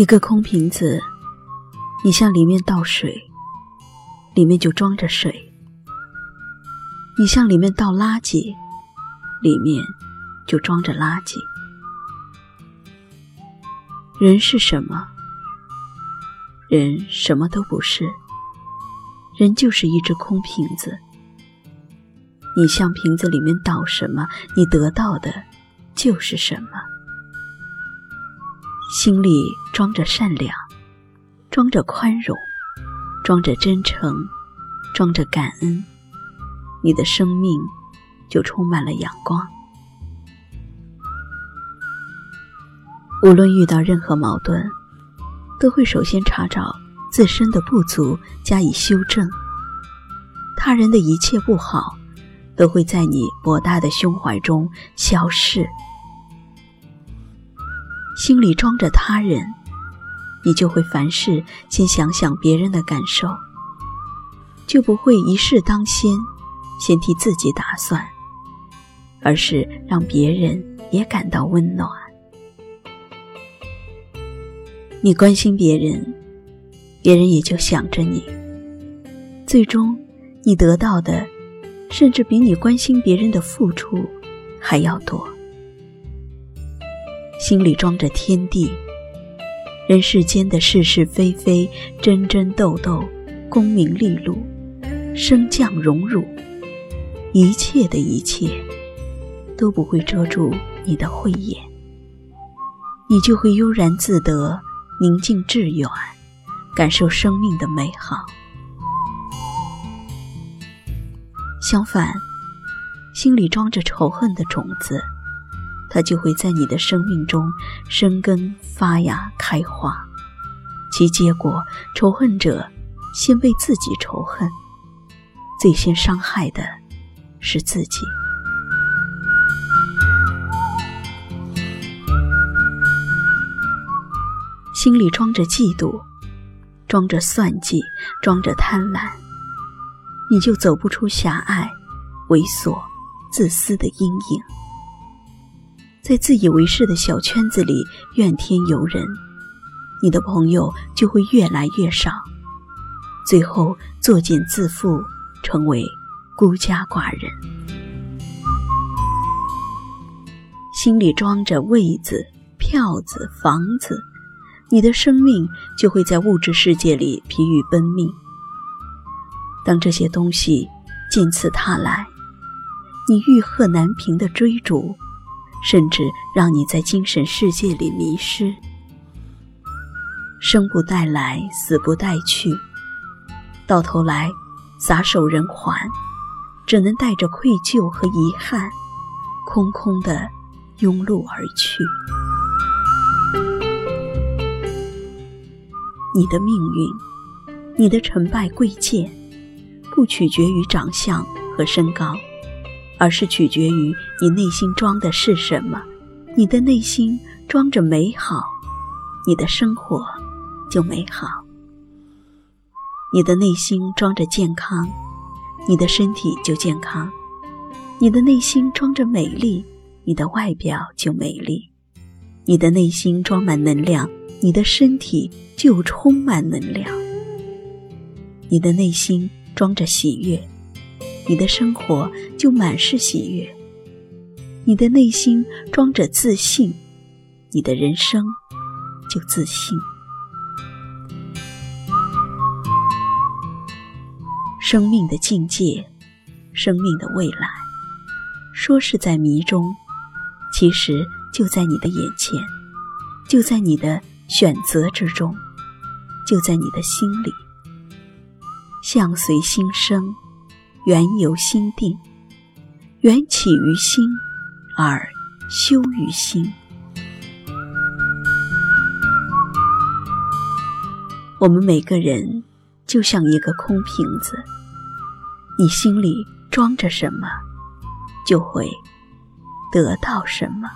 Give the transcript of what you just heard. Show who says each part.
Speaker 1: 一个空瓶子，你向里面倒水，里面就装着水；你向里面倒垃圾，里面就装着垃圾。人是什么？人什么都不是，人就是一只空瓶子。你向瓶子里面倒什么，你得到的就是什么。心里装着善良，装着宽容，装着真诚，装着感恩，你的生命就充满了阳光。无论遇到任何矛盾，都会首先查找自身的不足，加以修正。他人的一切不好。都会在你博大的胸怀中消逝。心里装着他人，你就会凡事先想想别人的感受，就不会一事当先，先替自己打算，而是让别人也感到温暖。你关心别人，别人也就想着你，最终你得到的。甚至比你关心别人的付出还要多。心里装着天地，人世间的是是非非、争争斗斗、功名利禄、升降荣辱，一切的一切都不会遮住你的慧眼，你就会悠然自得、宁静致远，感受生命的美好。相反，心里装着仇恨的种子，它就会在你的生命中生根发芽开花。其结果，仇恨者先为自己仇恨，最先伤害的是自己。心里装着嫉妒，装着算计，装着贪婪。你就走不出狭隘、猥琐、自私的阴影，在自以为是的小圈子里怨天尤人，你的朋友就会越来越少，最后作茧自缚，成为孤家寡人。心里装着位子、票子、房子，你的生命就会在物质世界里疲于奔命。当这些东西渐次踏来，你欲壑难平的追逐，甚至让你在精神世界里迷失。生不带来，死不带去，到头来撒手人寰，只能带着愧疚和遗憾，空空的拥路而去。你的命运，你的成败贵贱。不取决于长相和身高，而是取决于你内心装的是什么。你的内心装着美好，你的生活就美好；你的内心装着健康，你的身体就健康；你的内心装着美丽，你的外表就美丽；你的内心装满能量，你的身体就充满能量；你的内心。装着喜悦，你的生活就满是喜悦；你的内心装着自信，你的人生就自信。生命的境界，生命的未来，说是在迷中，其实就在你的眼前，就在你的选择之中，就在你的心里。相随心生，缘由心定，缘起于心，而修于心。我们每个人就像一个空瓶子，你心里装着什么，就会得到什么。